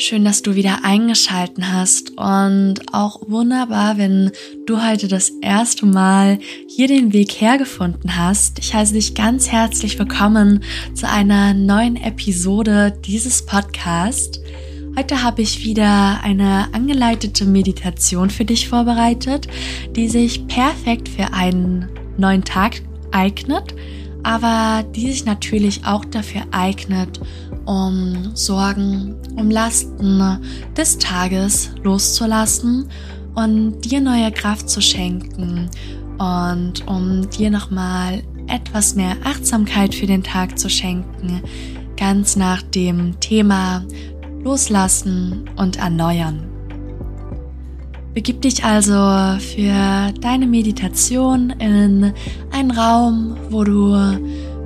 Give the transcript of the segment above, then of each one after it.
Schön, dass du wieder eingeschalten hast und auch wunderbar, wenn du heute das erste Mal hier den Weg hergefunden hast. Ich heiße dich ganz herzlich willkommen zu einer neuen Episode dieses Podcasts. Heute habe ich wieder eine angeleitete Meditation für dich vorbereitet, die sich perfekt für einen neuen Tag eignet, aber die sich natürlich auch dafür eignet, um Sorgen, um Lasten des Tages loszulassen und dir neue Kraft zu schenken und um dir nochmal etwas mehr Achtsamkeit für den Tag zu schenken, ganz nach dem Thema Loslassen und Erneuern. Begib dich also für deine Meditation in einen Raum, wo du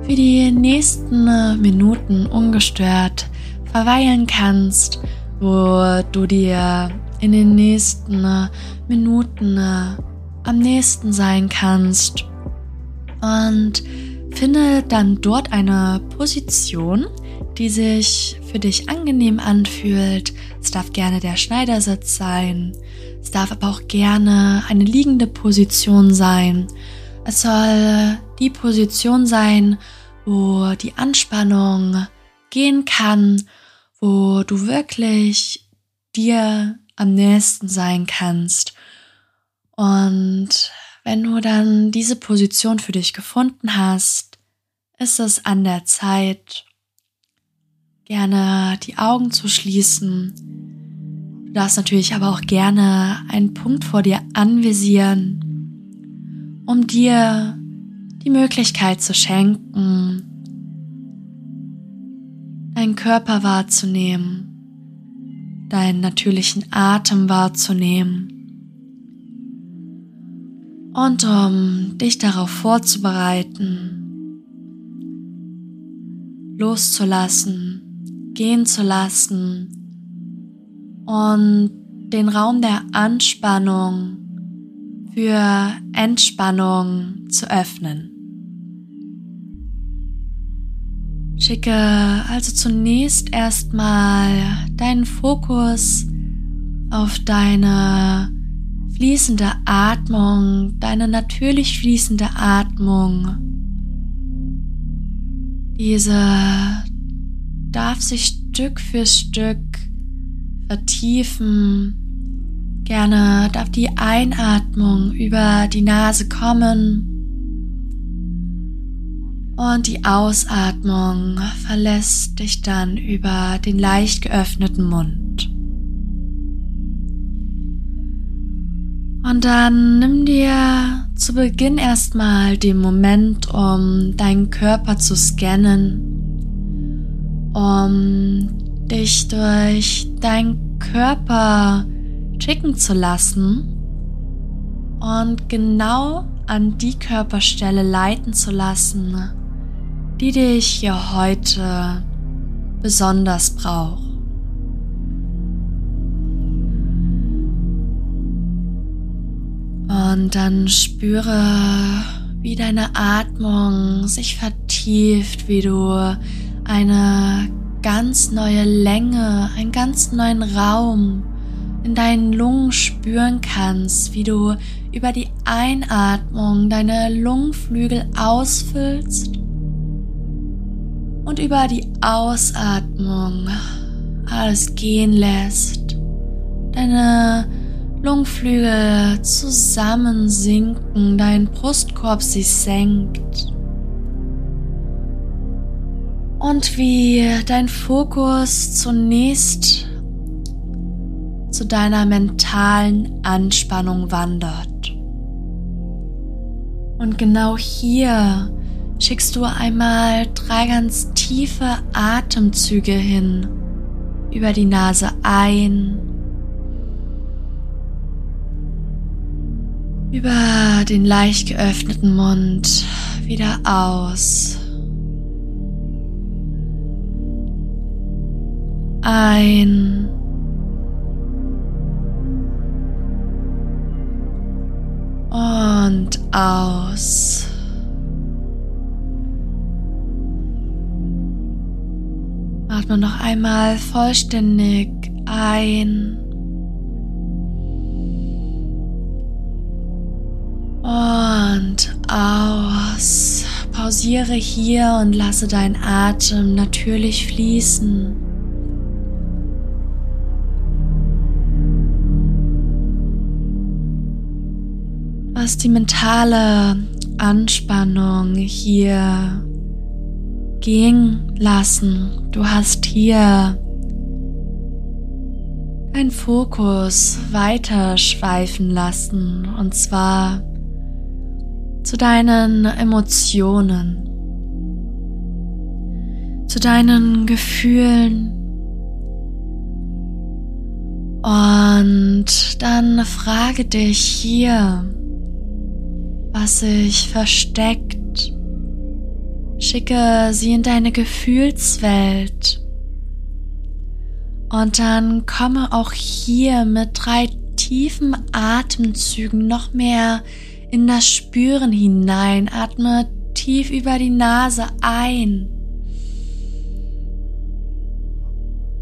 für die nächsten äh, Minuten ungestört verweilen kannst, wo du dir in den nächsten äh, Minuten äh, am nächsten sein kannst und finde dann dort eine Position, die sich für dich angenehm anfühlt. Es darf gerne der Schneidersitz sein. Es darf aber auch gerne eine liegende Position sein. Es soll die Position sein, wo die Anspannung gehen kann, wo du wirklich dir am nächsten sein kannst. Und wenn du dann diese Position für dich gefunden hast, ist es an der Zeit, gerne die Augen zu schließen. Du darfst natürlich aber auch gerne einen Punkt vor dir anvisieren um dir die Möglichkeit zu schenken, deinen Körper wahrzunehmen, deinen natürlichen Atem wahrzunehmen und um dich darauf vorzubereiten, loszulassen, gehen zu lassen und den Raum der Anspannung für Entspannung zu öffnen. Schicke also zunächst erstmal deinen Fokus auf deine fließende Atmung, deine natürlich fließende Atmung. Diese darf sich Stück für Stück vertiefen Gerne darf die Einatmung über die Nase kommen und die Ausatmung verlässt dich dann über den leicht geöffneten Mund. Und dann nimm dir zu Beginn erstmal den Moment, um deinen Körper zu scannen, um dich durch deinen Körper schicken zu lassen und genau an die Körperstelle leiten zu lassen, die dich hier heute besonders braucht. Und dann spüre, wie deine Atmung sich vertieft, wie du eine ganz neue Länge, einen ganz neuen Raum in deinen Lungen spüren kannst, wie du über die Einatmung deine Lungenflügel ausfüllst und über die Ausatmung alles gehen lässt. Deine Lungenflügel zusammensinken, dein Brustkorb sich senkt. Und wie dein Fokus zunächst zu deiner mentalen Anspannung wandert. Und genau hier schickst du einmal drei ganz tiefe Atemzüge hin. Über die Nase ein. Über den leicht geöffneten Mund wieder aus. Ein. und aus. Atme noch einmal vollständig ein und aus. Pausiere hier und lasse deinen Atem natürlich fließen. Was die mentale Anspannung hier gehen lassen. Du hast hier deinen Fokus weiter schweifen lassen und zwar zu deinen Emotionen, zu deinen Gefühlen. Und dann frage dich hier, was sich versteckt. Schicke sie in deine Gefühlswelt. Und dann komme auch hier mit drei tiefen Atemzügen noch mehr in das Spüren hinein. Atme tief über die Nase ein.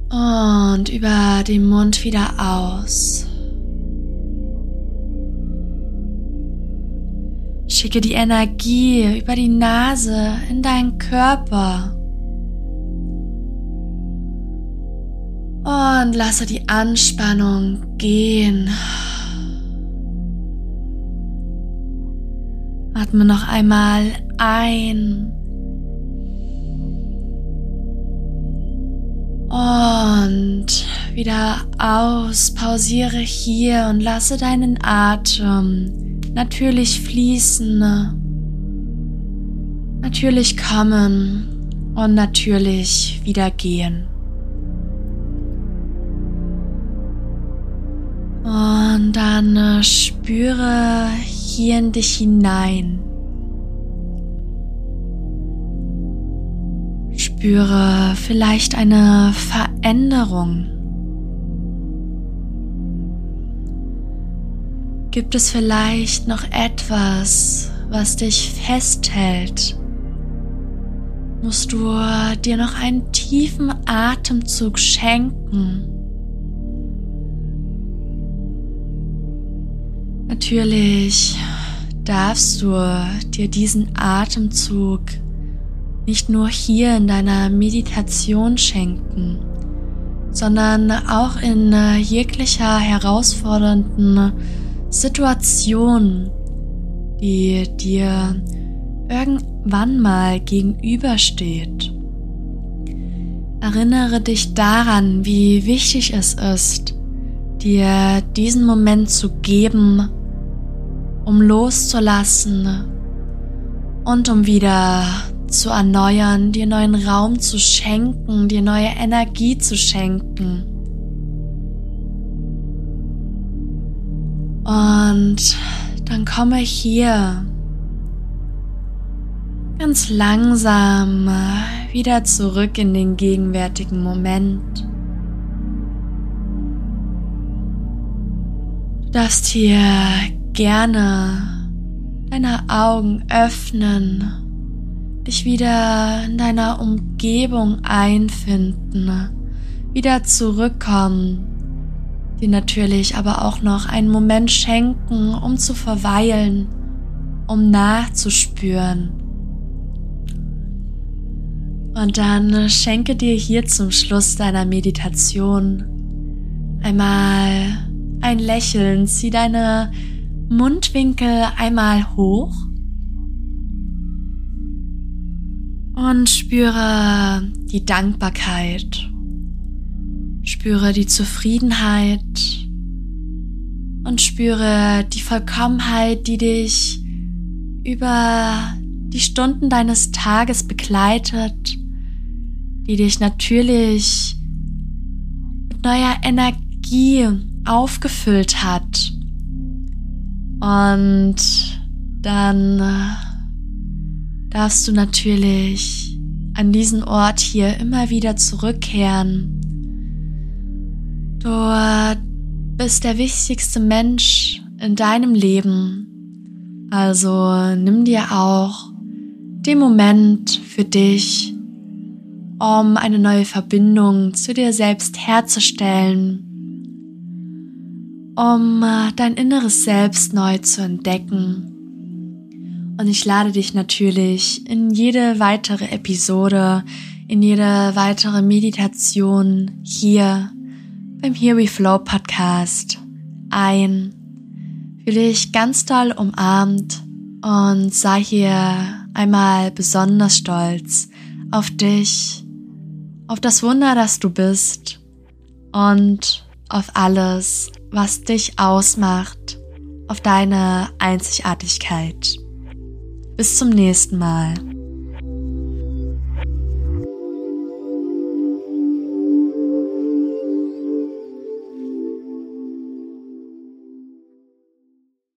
Und über den Mund wieder aus. Schicke die Energie über die Nase in deinen Körper. Und lasse die Anspannung gehen. Atme noch einmal ein. Und wieder aus. Pausiere hier und lasse deinen Atem natürlich fließen. Natürlich kommen und natürlich wieder gehen. Und dann spüre hier in dich hinein. Spüre vielleicht eine Veränderung. Gibt es vielleicht noch etwas, was dich festhält? Musst du dir noch einen tiefen Atemzug schenken? Natürlich darfst du dir diesen Atemzug nicht nur hier in deiner Meditation schenken, sondern auch in jeglicher herausfordernden Situation, die dir irgendwann mal gegenübersteht. Erinnere dich daran, wie wichtig es ist, dir diesen Moment zu geben, um loszulassen und um wieder zu erneuern, dir neuen Raum zu schenken, dir neue Energie zu schenken. Und dann komme hier ganz langsam wieder zurück in den gegenwärtigen Moment. Du darfst hier gerne deine Augen öffnen, dich wieder in deiner Umgebung einfinden, wieder zurückkommen, dir natürlich aber auch noch einen Moment schenken, um zu verweilen, um nachzuspüren. Und dann schenke dir hier zum Schluss deiner Meditation einmal ein Lächeln, zieh deine Mundwinkel einmal hoch und spüre die Dankbarkeit, spüre die Zufriedenheit und spüre die Vollkommenheit, die dich über die Stunden deines Tages begleitet, die dich natürlich mit neuer Energie aufgefüllt hat. Und dann äh, darfst du natürlich an diesen Ort hier immer wieder zurückkehren. Du bist der wichtigste Mensch in deinem Leben. Also nimm dir auch den Moment für dich um eine neue Verbindung zu dir selbst herzustellen, um äh, dein inneres Selbst neu zu entdecken. Und ich lade dich natürlich in jede weitere Episode, in jede weitere Meditation hier beim Here We Flow Podcast ein. Fühle dich ganz doll umarmt und sei hier einmal besonders stolz auf dich, auf das Wunder, das du bist und auf alles, was dich ausmacht, auf deine Einzigartigkeit. Bis zum nächsten Mal.